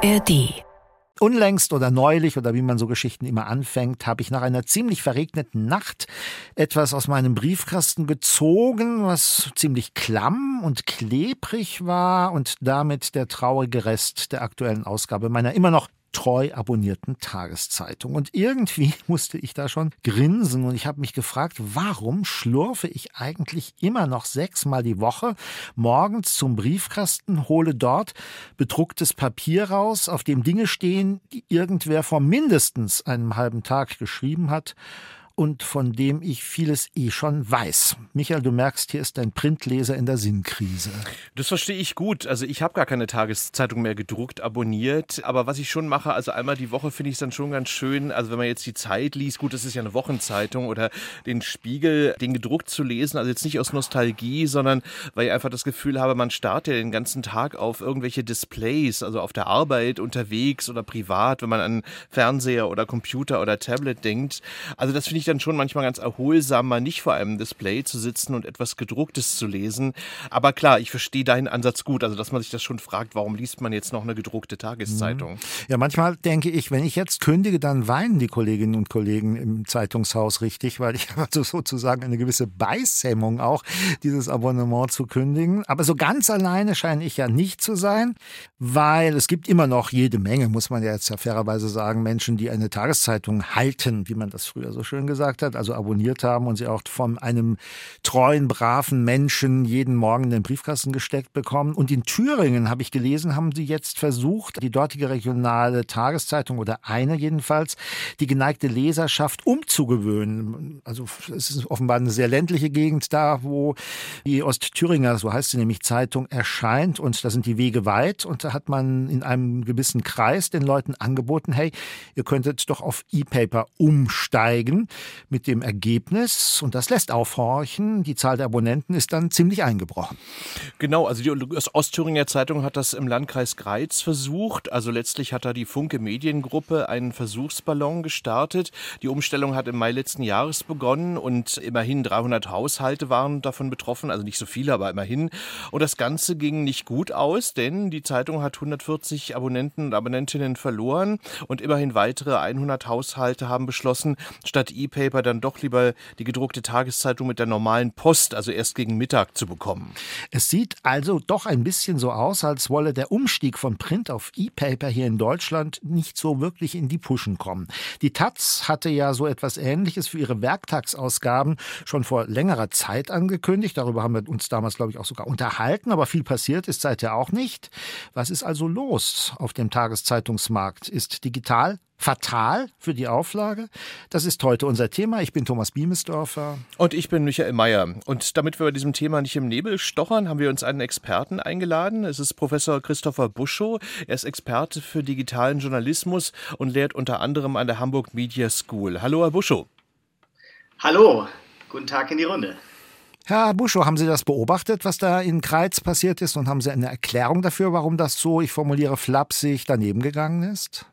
ARD Unlängst oder neulich oder wie man so Geschichten immer anfängt, habe ich nach einer ziemlich verregneten Nacht etwas aus meinem Briefkasten gezogen, was ziemlich klamm und klebrig war und damit der traurige Rest der aktuellen Ausgabe meiner immer noch treu abonnierten Tageszeitung. Und irgendwie musste ich da schon grinsen und ich habe mich gefragt, warum schlurfe ich eigentlich immer noch sechsmal die Woche morgens zum Briefkasten, hole dort bedrucktes Papier raus, auf dem Dinge stehen, die irgendwer vor mindestens einem halben Tag geschrieben hat und von dem ich vieles eh schon weiß. Michael, du merkst, hier ist dein Printleser in der Sinnkrise. Das verstehe ich gut. Also ich habe gar keine Tageszeitung mehr gedruckt, abonniert. Aber was ich schon mache, also einmal die Woche finde ich es dann schon ganz schön. Also wenn man jetzt die Zeit liest, gut, das ist ja eine Wochenzeitung oder den Spiegel, den gedruckt zu lesen. Also jetzt nicht aus Nostalgie, sondern weil ich einfach das Gefühl habe, man startet den ganzen Tag auf irgendwelche Displays, also auf der Arbeit, unterwegs oder privat, wenn man an Fernseher oder Computer oder Tablet denkt. Also das finde ich dann schon manchmal ganz erholsam, mal nicht vor einem Display zu sitzen und etwas gedrucktes zu lesen. Aber klar, ich verstehe deinen Ansatz gut, also dass man sich das schon fragt, warum liest man jetzt noch eine gedruckte Tageszeitung? Mhm. Ja, manchmal denke ich, wenn ich jetzt kündige, dann weinen die Kolleginnen und Kollegen im Zeitungshaus richtig, weil ich habe sozusagen eine gewisse Beißhemmung auch, dieses Abonnement zu kündigen. Aber so ganz alleine scheine ich ja nicht zu sein, weil es gibt immer noch jede Menge, muss man ja jetzt ja fairerweise sagen, Menschen, die eine Tageszeitung halten, wie man das früher so schön gesagt gesagt hat, also abonniert haben und sie auch von einem treuen, braven Menschen jeden Morgen in den Briefkasten gesteckt bekommen. Und in Thüringen, habe ich gelesen, haben sie jetzt versucht, die dortige regionale Tageszeitung oder eine jedenfalls, die geneigte Leserschaft umzugewöhnen. Also es ist offenbar eine sehr ländliche Gegend da, wo die Ostthüringer, so heißt sie nämlich Zeitung, erscheint und da sind die Wege weit und da hat man in einem gewissen Kreis den Leuten angeboten, hey, ihr könntet doch auf E-Paper umsteigen mit dem Ergebnis, und das lässt aufhorchen, die Zahl der Abonnenten ist dann ziemlich eingebrochen. Genau, also die Ostthüringer Zeitung hat das im Landkreis Greiz versucht. Also letztlich hat da die Funke Mediengruppe einen Versuchsballon gestartet. Die Umstellung hat im Mai letzten Jahres begonnen und immerhin 300 Haushalte waren davon betroffen, also nicht so viele, aber immerhin. Und das Ganze ging nicht gut aus, denn die Zeitung hat 140 Abonnenten und Abonnentinnen verloren und immerhin weitere 100 Haushalte haben beschlossen, statt E E-Paper dann doch lieber die gedruckte Tageszeitung mit der normalen Post, also erst gegen Mittag zu bekommen. Es sieht also doch ein bisschen so aus, als wolle der Umstieg von Print auf E-Paper hier in Deutschland nicht so wirklich in die Puschen kommen. Die Taz hatte ja so etwas Ähnliches für ihre Werktagsausgaben schon vor längerer Zeit angekündigt. Darüber haben wir uns damals, glaube ich, auch sogar unterhalten, aber viel passiert ist seither auch nicht. Was ist also los auf dem Tageszeitungsmarkt? Ist digital fatal für die Auflage? Das ist heute unser Thema. Ich bin Thomas Biemesdorfer. Und ich bin Michael Mayer. Und damit wir bei diesem Thema nicht im Nebel stochern, haben wir uns einen Experten eingeladen. Es ist Professor Christopher Buschow. Er ist Experte für digitalen Journalismus und lehrt unter anderem an der Hamburg Media School. Hallo, Herr Buschow. Hallo, guten Tag in die Runde. Herr Buschow, haben Sie das beobachtet, was da in Kreiz passiert ist? Und haben Sie eine Erklärung dafür, warum das so, ich formuliere flapsig, daneben gegangen ist?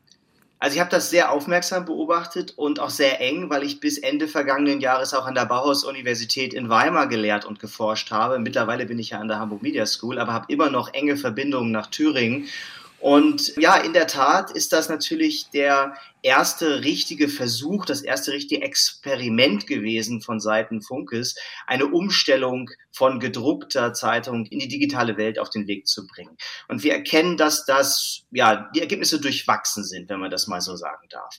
Also ich habe das sehr aufmerksam beobachtet und auch sehr eng, weil ich bis Ende vergangenen Jahres auch an der Bauhaus-Universität in Weimar gelehrt und geforscht habe. Mittlerweile bin ich ja an der Hamburg Media School, aber habe immer noch enge Verbindungen nach Thüringen und ja, in der Tat ist das natürlich der erste richtige Versuch, das erste richtige Experiment gewesen von Seiten Funkes, eine Umstellung von gedruckter Zeitung in die digitale Welt auf den Weg zu bringen. Und wir erkennen, dass das, ja, die Ergebnisse durchwachsen sind, wenn man das mal so sagen darf.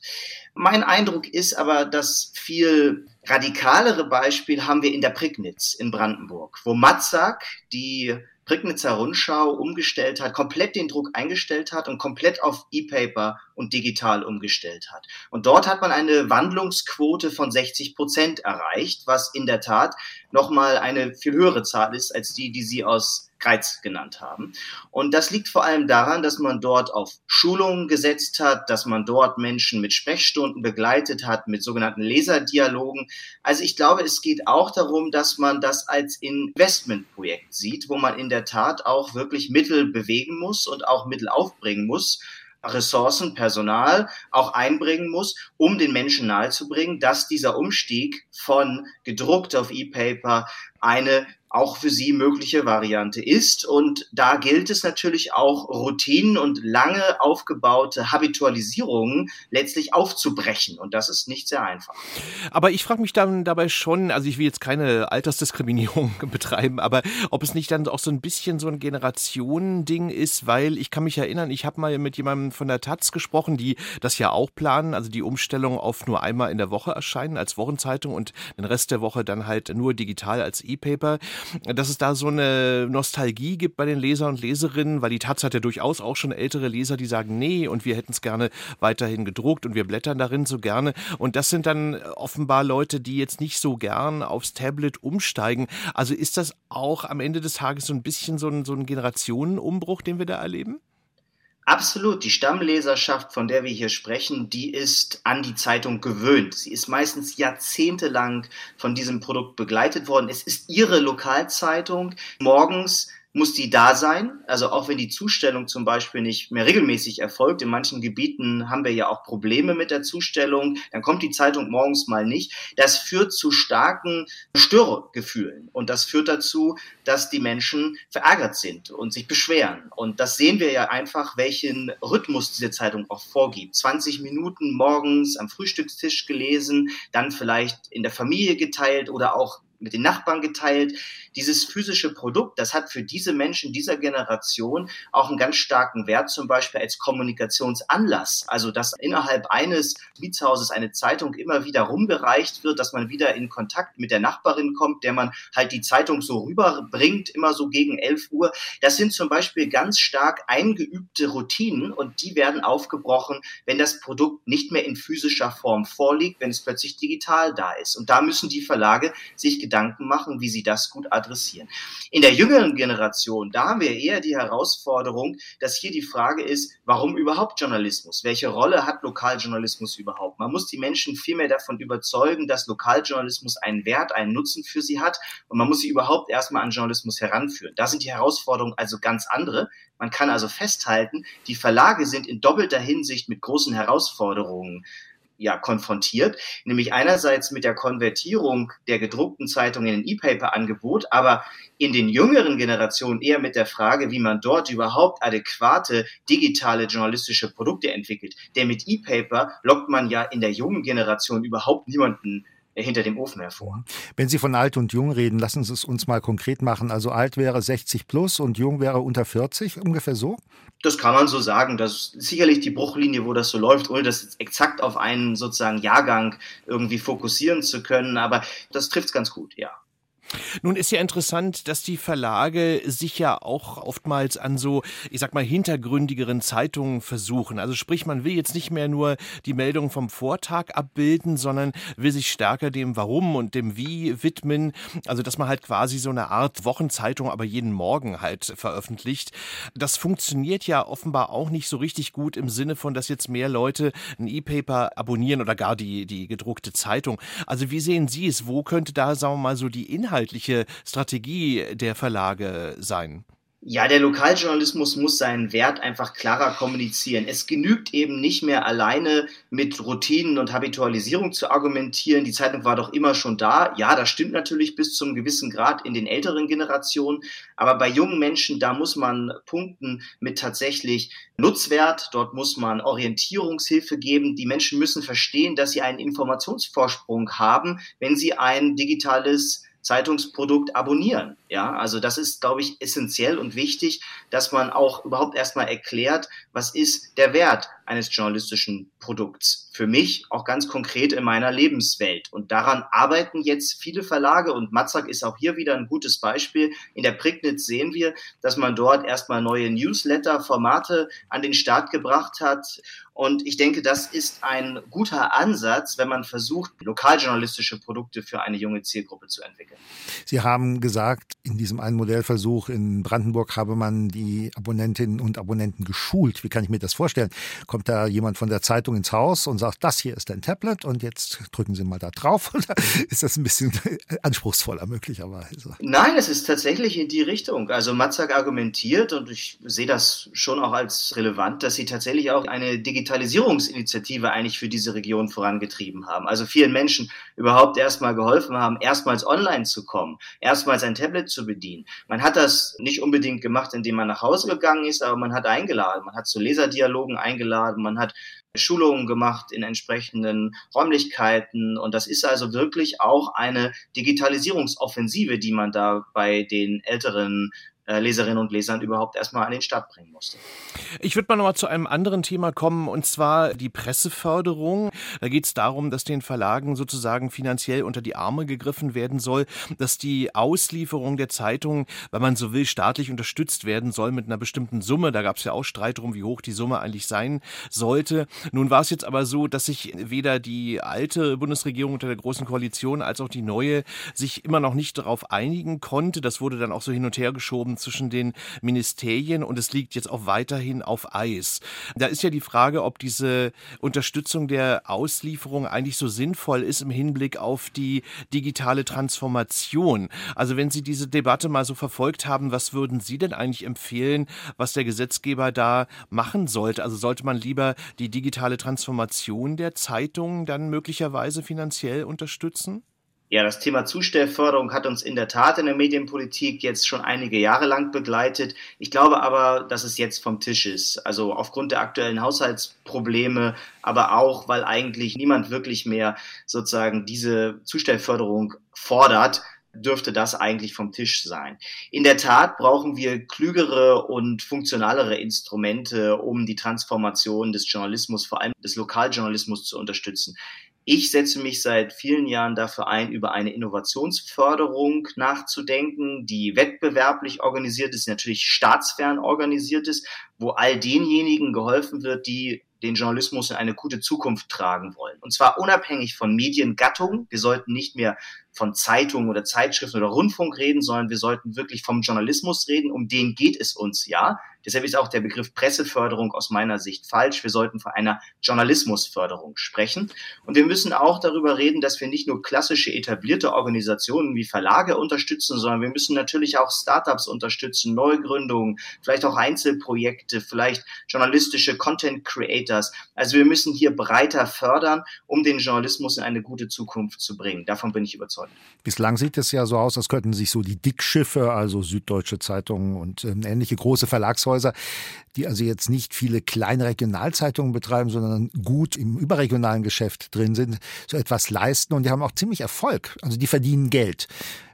Mein Eindruck ist aber, das viel radikalere Beispiel haben wir in der Prignitz in Brandenburg, wo Matzak die Prignitzer Rundschau umgestellt hat, komplett den Druck eingestellt hat und komplett auf E-Paper und digital umgestellt hat. Und dort hat man eine Wandlungsquote von 60 Prozent erreicht, was in der Tat nochmal eine viel höhere Zahl ist als die, die Sie aus Greiz genannt haben. Und das liegt vor allem daran, dass man dort auf Schulungen gesetzt hat, dass man dort Menschen mit Sprechstunden begleitet hat, mit sogenannten Leserdialogen. Also ich glaube, es geht auch darum, dass man das als Investmentprojekt sieht, wo man in der Tat auch wirklich Mittel bewegen muss und auch Mittel aufbringen muss, Ressourcen, Personal auch einbringen muss, um den Menschen nahezubringen, dass dieser Umstieg von gedruckt auf E-Paper eine auch für sie mögliche Variante ist. Und da gilt es natürlich auch, Routinen und lange aufgebaute Habitualisierungen letztlich aufzubrechen. Und das ist nicht sehr einfach. Aber ich frage mich dann dabei schon, also ich will jetzt keine Altersdiskriminierung betreiben, aber ob es nicht dann auch so ein bisschen so ein Generationending ist, weil ich kann mich erinnern, ich habe mal mit jemandem von der Taz gesprochen, die das ja auch planen, also die Umstellung auf nur einmal in der Woche erscheinen als Wochenzeitung und den Rest der Woche dann halt nur digital als E-Paper dass es da so eine Nostalgie gibt bei den Leser und Leserinnen, weil die Taz hat ja durchaus auch schon ältere Leser, die sagen, nee, und wir hätten es gerne weiterhin gedruckt und wir blättern darin so gerne. Und das sind dann offenbar Leute, die jetzt nicht so gern aufs Tablet umsteigen. Also ist das auch am Ende des Tages so ein bisschen so ein, so ein Generationenumbruch, den wir da erleben? Absolut. Die Stammleserschaft, von der wir hier sprechen, die ist an die Zeitung gewöhnt. Sie ist meistens jahrzehntelang von diesem Produkt begleitet worden. Es ist ihre Lokalzeitung. Morgens muss die da sein. Also auch wenn die Zustellung zum Beispiel nicht mehr regelmäßig erfolgt, in manchen Gebieten haben wir ja auch Probleme mit der Zustellung, dann kommt die Zeitung morgens mal nicht. Das führt zu starken Störgefühlen und das führt dazu, dass die Menschen verärgert sind und sich beschweren. Und das sehen wir ja einfach, welchen Rhythmus diese Zeitung auch vorgibt. 20 Minuten morgens am Frühstückstisch gelesen, dann vielleicht in der Familie geteilt oder auch mit den Nachbarn geteilt. Dieses physische Produkt, das hat für diese Menschen dieser Generation auch einen ganz starken Wert, zum Beispiel als Kommunikationsanlass. Also, dass innerhalb eines Mietshauses eine Zeitung immer wieder rumgereicht wird, dass man wieder in Kontakt mit der Nachbarin kommt, der man halt die Zeitung so rüberbringt, immer so gegen 11 Uhr. Das sind zum Beispiel ganz stark eingeübte Routinen und die werden aufgebrochen, wenn das Produkt nicht mehr in physischer Form vorliegt, wenn es plötzlich digital da ist. Und da müssen die Verlage sich Gedanken machen, wie sie das gut adressieren. In der jüngeren Generation, da haben wir eher die Herausforderung, dass hier die Frage ist, warum überhaupt Journalismus? Welche Rolle hat Lokaljournalismus überhaupt? Man muss die Menschen vielmehr davon überzeugen, dass Lokaljournalismus einen Wert, einen Nutzen für sie hat und man muss sie überhaupt erstmal an Journalismus heranführen. Da sind die Herausforderungen also ganz andere. Man kann also festhalten, die Verlage sind in doppelter Hinsicht mit großen Herausforderungen ja, konfrontiert, nämlich einerseits mit der Konvertierung der gedruckten Zeitung in ein E-Paper-Angebot, aber in den jüngeren Generationen eher mit der Frage, wie man dort überhaupt adäquate digitale journalistische Produkte entwickelt. Denn mit E-Paper lockt man ja in der jungen Generation überhaupt niemanden hinter dem Ofen hervor. Wenn Sie von alt und jung reden, lassen Sie es uns mal konkret machen. Also alt wäre 60 plus und jung wäre unter 40, ungefähr so? Das kann man so sagen. Das ist sicherlich die Bruchlinie, wo das so läuft, ohne das exakt auf einen sozusagen Jahrgang irgendwie fokussieren zu können. Aber das trifft es ganz gut, ja. Nun ist ja interessant, dass die Verlage sich ja auch oftmals an so, ich sag mal, hintergründigeren Zeitungen versuchen. Also sprich, man will jetzt nicht mehr nur die Meldung vom Vortag abbilden, sondern will sich stärker dem Warum und dem Wie widmen. Also dass man halt quasi so eine Art Wochenzeitung, aber jeden Morgen halt veröffentlicht. Das funktioniert ja offenbar auch nicht so richtig gut im Sinne von, dass jetzt mehr Leute ein E-Paper abonnieren oder gar die, die gedruckte Zeitung. Also wie sehen Sie es? Wo könnte da, sagen wir mal, so die Inhalte inhaltliche Strategie der Verlage sein? Ja, der Lokaljournalismus muss seinen Wert einfach klarer kommunizieren. Es genügt eben nicht mehr alleine mit Routinen und Habitualisierung zu argumentieren. Die Zeitung war doch immer schon da. Ja, das stimmt natürlich bis zum gewissen Grad in den älteren Generationen. Aber bei jungen Menschen, da muss man punkten mit tatsächlich Nutzwert. Dort muss man Orientierungshilfe geben. Die Menschen müssen verstehen, dass sie einen Informationsvorsprung haben, wenn sie ein digitales Zeitungsprodukt abonnieren. Ja, also das ist, glaube ich, essentiell und wichtig, dass man auch überhaupt erstmal erklärt, was ist der Wert eines journalistischen Produkts. Für mich auch ganz konkret in meiner Lebenswelt. Und daran arbeiten jetzt viele Verlage und Matzak ist auch hier wieder ein gutes Beispiel. In der Prignitz sehen wir, dass man dort erstmal neue Newsletter-Formate an den Start gebracht hat. Und ich denke, das ist ein guter Ansatz, wenn man versucht, lokaljournalistische Produkte für eine junge Zielgruppe zu entwickeln. Sie haben gesagt, in diesem einen Modellversuch in Brandenburg habe man die Abonnentinnen und Abonnenten geschult. Wie kann ich mir das vorstellen? Kommt da jemand von der Zeitung ins Haus und sagt, das hier ist ein Tablet und jetzt drücken Sie mal da drauf. Oder ist das ein bisschen anspruchsvoller möglicherweise? Nein, es ist tatsächlich in die Richtung. Also Matzak argumentiert und ich sehe das schon auch als relevant, dass sie tatsächlich auch eine Digitalisierungsinitiative eigentlich für diese Region vorangetrieben haben. Also vielen Menschen überhaupt erstmal geholfen haben, erstmals online zu kommen, erstmals ein Tablet zu bedienen. Man hat das nicht unbedingt gemacht, indem man nach Hause gegangen ist, aber man hat eingeladen. Man hat zu Leserdialogen eingeladen, man hat Schulungen gemacht in entsprechenden Räumlichkeiten. Und das ist also wirklich auch eine Digitalisierungsoffensive, die man da bei den älteren Leserinnen und Lesern überhaupt erstmal an den Start bringen musste. Ich würde mal nochmal zu einem anderen Thema kommen, und zwar die Presseförderung. Da geht es darum, dass den Verlagen sozusagen finanziell unter die Arme gegriffen werden soll, dass die Auslieferung der Zeitungen, wenn man so will, staatlich unterstützt werden soll mit einer bestimmten Summe. Da gab es ja auch Streit darum, wie hoch die Summe eigentlich sein sollte. Nun war es jetzt aber so, dass sich weder die alte Bundesregierung unter der Großen Koalition als auch die neue sich immer noch nicht darauf einigen konnte. Das wurde dann auch so hin und her geschoben zwischen den Ministerien und es liegt jetzt auch weiterhin auf Eis. Da ist ja die Frage, ob diese Unterstützung der Auslieferung eigentlich so sinnvoll ist im Hinblick auf die digitale Transformation. Also wenn Sie diese Debatte mal so verfolgt haben, was würden Sie denn eigentlich empfehlen, was der Gesetzgeber da machen sollte? Also sollte man lieber die digitale Transformation der Zeitungen dann möglicherweise finanziell unterstützen? Ja, das Thema Zustellförderung hat uns in der Tat in der Medienpolitik jetzt schon einige Jahre lang begleitet. Ich glaube aber, dass es jetzt vom Tisch ist. Also aufgrund der aktuellen Haushaltsprobleme, aber auch, weil eigentlich niemand wirklich mehr sozusagen diese Zustellförderung fordert dürfte das eigentlich vom Tisch sein. In der Tat brauchen wir klügere und funktionalere Instrumente, um die Transformation des Journalismus, vor allem des Lokaljournalismus zu unterstützen. Ich setze mich seit vielen Jahren dafür ein, über eine Innovationsförderung nachzudenken, die wettbewerblich organisiert ist, natürlich staatsfern organisiert ist, wo all denjenigen geholfen wird, die den Journalismus in eine gute Zukunft tragen wollen. Und zwar unabhängig von Mediengattung. Wir sollten nicht mehr von Zeitungen oder Zeitschriften oder Rundfunk reden, sondern wir sollten wirklich vom Journalismus reden. Um den geht es uns ja. Deshalb ist auch der Begriff Presseförderung aus meiner Sicht falsch. Wir sollten von einer Journalismusförderung sprechen. Und wir müssen auch darüber reden, dass wir nicht nur klassische etablierte Organisationen wie Verlage unterstützen, sondern wir müssen natürlich auch Startups unterstützen, Neugründungen, vielleicht auch Einzelprojekte, vielleicht journalistische Content Creators. Also wir müssen hier breiter fördern, um den Journalismus in eine gute Zukunft zu bringen. Davon bin ich überzeugt. Bislang sieht es ja so aus, als könnten sich so die Dickschiffe, also Süddeutsche Zeitungen und äh, ähnliche große Verlagshäuser, die also jetzt nicht viele kleine Regionalzeitungen betreiben, sondern gut im überregionalen Geschäft drin sind, so etwas leisten und die haben auch ziemlich Erfolg. Also die verdienen Geld.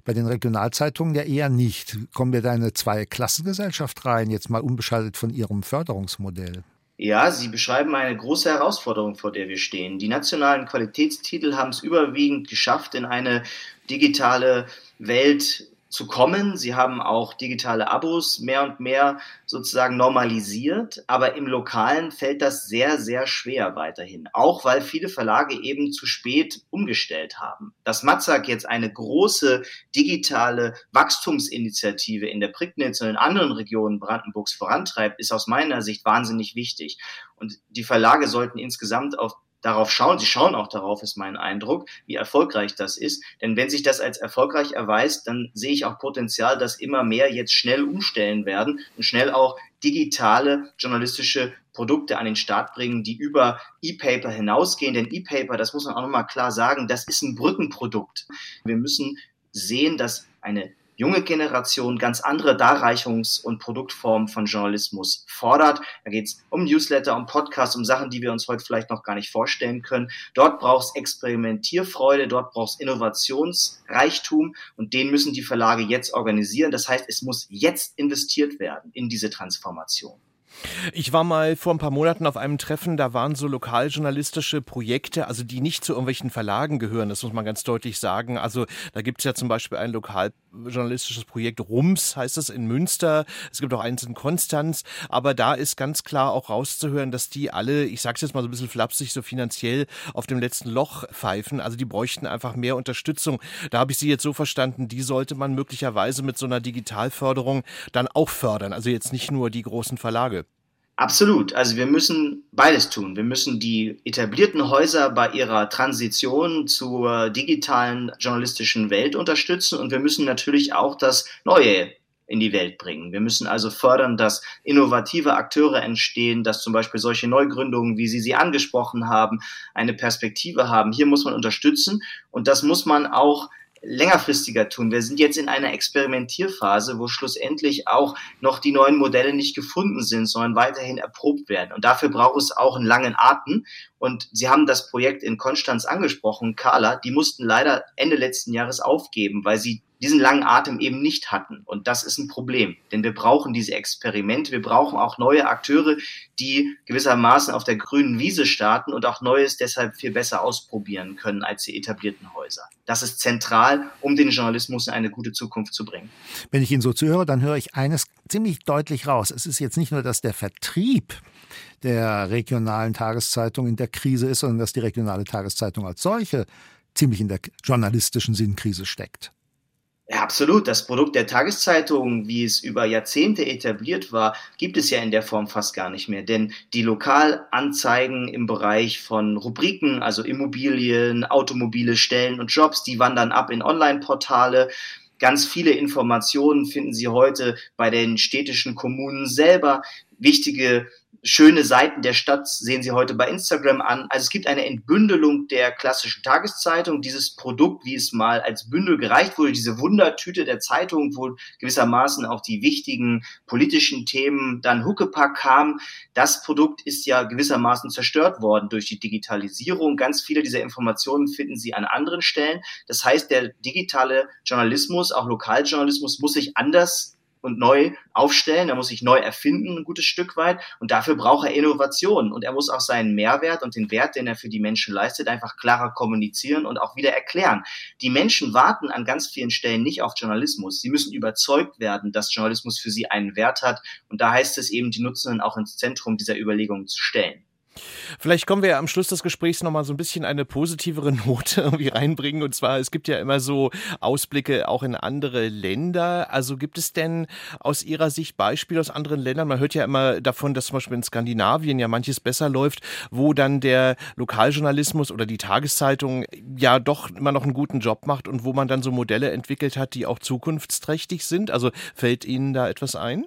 Bei den Regionalzeitungen ja eher nicht. Kommen wir da in eine Zwei-Klassengesellschaft rein, jetzt mal unbeschaltet von Ihrem Förderungsmodell? Ja, Sie beschreiben eine große Herausforderung, vor der wir stehen. Die nationalen Qualitätstitel haben es überwiegend geschafft, in eine digitale Welt zu kommen. Sie haben auch digitale Abos mehr und mehr sozusagen normalisiert, aber im Lokalen fällt das sehr, sehr schwer weiterhin, auch weil viele Verlage eben zu spät umgestellt haben. Dass Matzak jetzt eine große digitale Wachstumsinitiative in der Prignitz und in anderen Regionen Brandenburgs vorantreibt, ist aus meiner Sicht wahnsinnig wichtig. Und die Verlage sollten insgesamt auf darauf schauen. Sie schauen auch darauf, ist mein Eindruck, wie erfolgreich das ist. Denn wenn sich das als erfolgreich erweist, dann sehe ich auch Potenzial, dass immer mehr jetzt schnell umstellen werden und schnell auch digitale journalistische Produkte an den Start bringen, die über E-Paper hinausgehen. Denn E-Paper, das muss man auch nochmal klar sagen, das ist ein Brückenprodukt. Wir müssen sehen, dass eine junge Generation ganz andere Darreichungs- und Produktformen von Journalismus fordert. Da geht es um Newsletter, um Podcasts, um Sachen, die wir uns heute vielleicht noch gar nicht vorstellen können. Dort braucht es Experimentierfreude, dort braucht es Innovationsreichtum und den müssen die Verlage jetzt organisieren. Das heißt, es muss jetzt investiert werden in diese Transformation. Ich war mal vor ein paar Monaten auf einem Treffen, da waren so lokaljournalistische Projekte, also die nicht zu irgendwelchen Verlagen gehören, das muss man ganz deutlich sagen. Also da gibt es ja zum Beispiel ein lokaljournalistisches Projekt Rums, heißt es in Münster, es gibt auch eins in Konstanz, aber da ist ganz klar auch rauszuhören, dass die alle, ich sag's jetzt mal so ein bisschen flapsig, so finanziell auf dem letzten Loch pfeifen. Also die bräuchten einfach mehr Unterstützung. Da habe ich sie jetzt so verstanden, die sollte man möglicherweise mit so einer Digitalförderung dann auch fördern. Also jetzt nicht nur die großen Verlage. Absolut. Also wir müssen beides tun. Wir müssen die etablierten Häuser bei ihrer Transition zur digitalen journalistischen Welt unterstützen und wir müssen natürlich auch das Neue in die Welt bringen. Wir müssen also fördern, dass innovative Akteure entstehen, dass zum Beispiel solche Neugründungen, wie Sie sie angesprochen haben, eine Perspektive haben. Hier muss man unterstützen und das muss man auch längerfristiger tun. Wir sind jetzt in einer Experimentierphase, wo schlussendlich auch noch die neuen Modelle nicht gefunden sind, sondern weiterhin erprobt werden. Und dafür braucht es auch einen langen Atem. Und Sie haben das Projekt in Konstanz angesprochen, Carla, die mussten leider Ende letzten Jahres aufgeben, weil sie diesen langen Atem eben nicht hatten. Und das ist ein Problem, denn wir brauchen diese Experimente, wir brauchen auch neue Akteure, die gewissermaßen auf der grünen Wiese starten und auch Neues deshalb viel besser ausprobieren können als die etablierten Häuser. Das ist zentral, um den Journalismus in eine gute Zukunft zu bringen. Wenn ich Ihnen so zuhöre, dann höre ich eines ziemlich deutlich raus. Es ist jetzt nicht nur, dass der Vertrieb der regionalen Tageszeitung in der Krise ist, sondern dass die regionale Tageszeitung als solche ziemlich in der journalistischen Sinnkrise steckt. Ja, absolut. Das Produkt der Tageszeitung, wie es über Jahrzehnte etabliert war, gibt es ja in der Form fast gar nicht mehr. Denn die Lokalanzeigen im Bereich von Rubriken, also Immobilien, Automobile, Stellen und Jobs, die wandern ab in Online-Portale. Ganz viele Informationen finden Sie heute bei den städtischen Kommunen selber. Wichtige schöne Seiten der Stadt sehen Sie heute bei Instagram an. Also es gibt eine Entbündelung der klassischen Tageszeitung. Dieses Produkt, wie es mal als Bündel gereicht wurde, diese Wundertüte der Zeitung, wo gewissermaßen auch die wichtigen politischen Themen dann Huckepack kamen. Das Produkt ist ja gewissermaßen zerstört worden durch die Digitalisierung. Ganz viele dieser Informationen finden Sie an anderen Stellen. Das heißt, der digitale Journalismus, auch Lokaljournalismus, muss sich anders und neu aufstellen, er muss sich neu erfinden, ein gutes Stück weit. Und dafür braucht er Innovation. Und er muss auch seinen Mehrwert und den Wert, den er für die Menschen leistet, einfach klarer kommunizieren und auch wieder erklären. Die Menschen warten an ganz vielen Stellen nicht auf Journalismus. Sie müssen überzeugt werden, dass Journalismus für sie einen Wert hat. Und da heißt es eben, die Nutzenden auch ins Zentrum dieser Überlegungen zu stellen. Vielleicht kommen wir ja am Schluss des Gesprächs nochmal so ein bisschen eine positivere Note irgendwie reinbringen. Und zwar, es gibt ja immer so Ausblicke auch in andere Länder. Also gibt es denn aus Ihrer Sicht Beispiele aus anderen Ländern? Man hört ja immer davon, dass zum Beispiel in Skandinavien ja manches besser läuft, wo dann der Lokaljournalismus oder die Tageszeitung ja doch immer noch einen guten Job macht und wo man dann so Modelle entwickelt hat, die auch zukunftsträchtig sind. Also fällt Ihnen da etwas ein?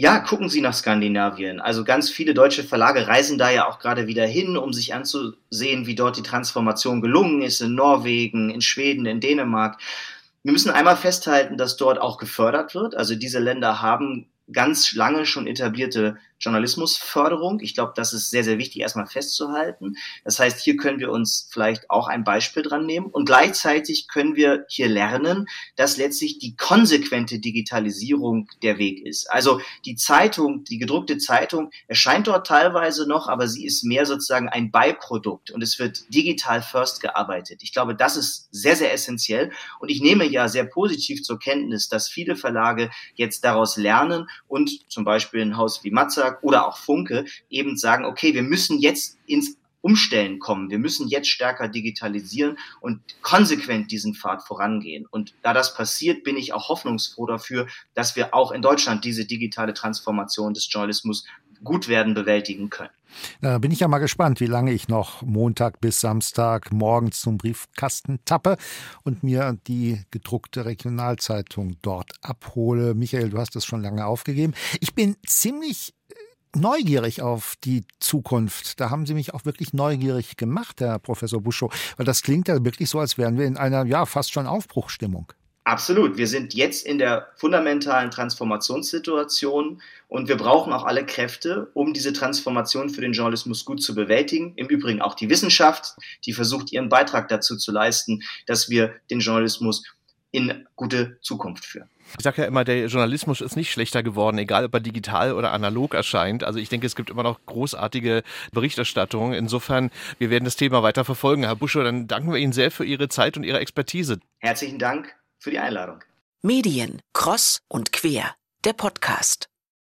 Ja, gucken Sie nach Skandinavien. Also ganz viele deutsche Verlage reisen da ja auch gerade wieder hin, um sich anzusehen, wie dort die Transformation gelungen ist in Norwegen, in Schweden, in Dänemark. Wir müssen einmal festhalten, dass dort auch gefördert wird. Also diese Länder haben ganz lange schon etablierte Journalismusförderung. Ich glaube, das ist sehr, sehr wichtig, erstmal festzuhalten. Das heißt, hier können wir uns vielleicht auch ein Beispiel dran nehmen. Und gleichzeitig können wir hier lernen, dass letztlich die konsequente Digitalisierung der Weg ist. Also die Zeitung, die gedruckte Zeitung erscheint dort teilweise noch, aber sie ist mehr sozusagen ein Beiprodukt und es wird digital first gearbeitet. Ich glaube, das ist sehr, sehr essentiell. Und ich nehme ja sehr positiv zur Kenntnis, dass viele Verlage jetzt daraus lernen und zum Beispiel ein Haus wie Netzwerk oder auch Funke eben sagen, okay, wir müssen jetzt ins Umstellen kommen. Wir müssen jetzt stärker digitalisieren und konsequent diesen Pfad vorangehen. Und da das passiert, bin ich auch hoffnungsfroh dafür, dass wir auch in Deutschland diese digitale Transformation des Journalismus gut werden bewältigen können. Da bin ich ja mal gespannt, wie lange ich noch Montag bis Samstag morgens zum Briefkasten tappe und mir die gedruckte Regionalzeitung dort abhole. Michael, du hast es schon lange aufgegeben. Ich bin ziemlich äh, neugierig auf die Zukunft. Da haben Sie mich auch wirklich neugierig gemacht, Herr Professor Buschow, weil das klingt ja wirklich so, als wären wir in einer, ja, fast schon Aufbruchstimmung. Absolut. Wir sind jetzt in der fundamentalen Transformationssituation und wir brauchen auch alle Kräfte, um diese Transformation für den Journalismus gut zu bewältigen. Im Übrigen auch die Wissenschaft, die versucht, ihren Beitrag dazu zu leisten, dass wir den Journalismus in gute Zukunft führen. Ich sage ja immer, der Journalismus ist nicht schlechter geworden, egal ob er digital oder analog erscheint. Also ich denke, es gibt immer noch großartige Berichterstattung. Insofern, wir werden das Thema weiter verfolgen. Herr Buschow, dann danken wir Ihnen sehr für Ihre Zeit und Ihre Expertise. Herzlichen Dank für die Einladung. Medien, Cross und Quer, der Podcast.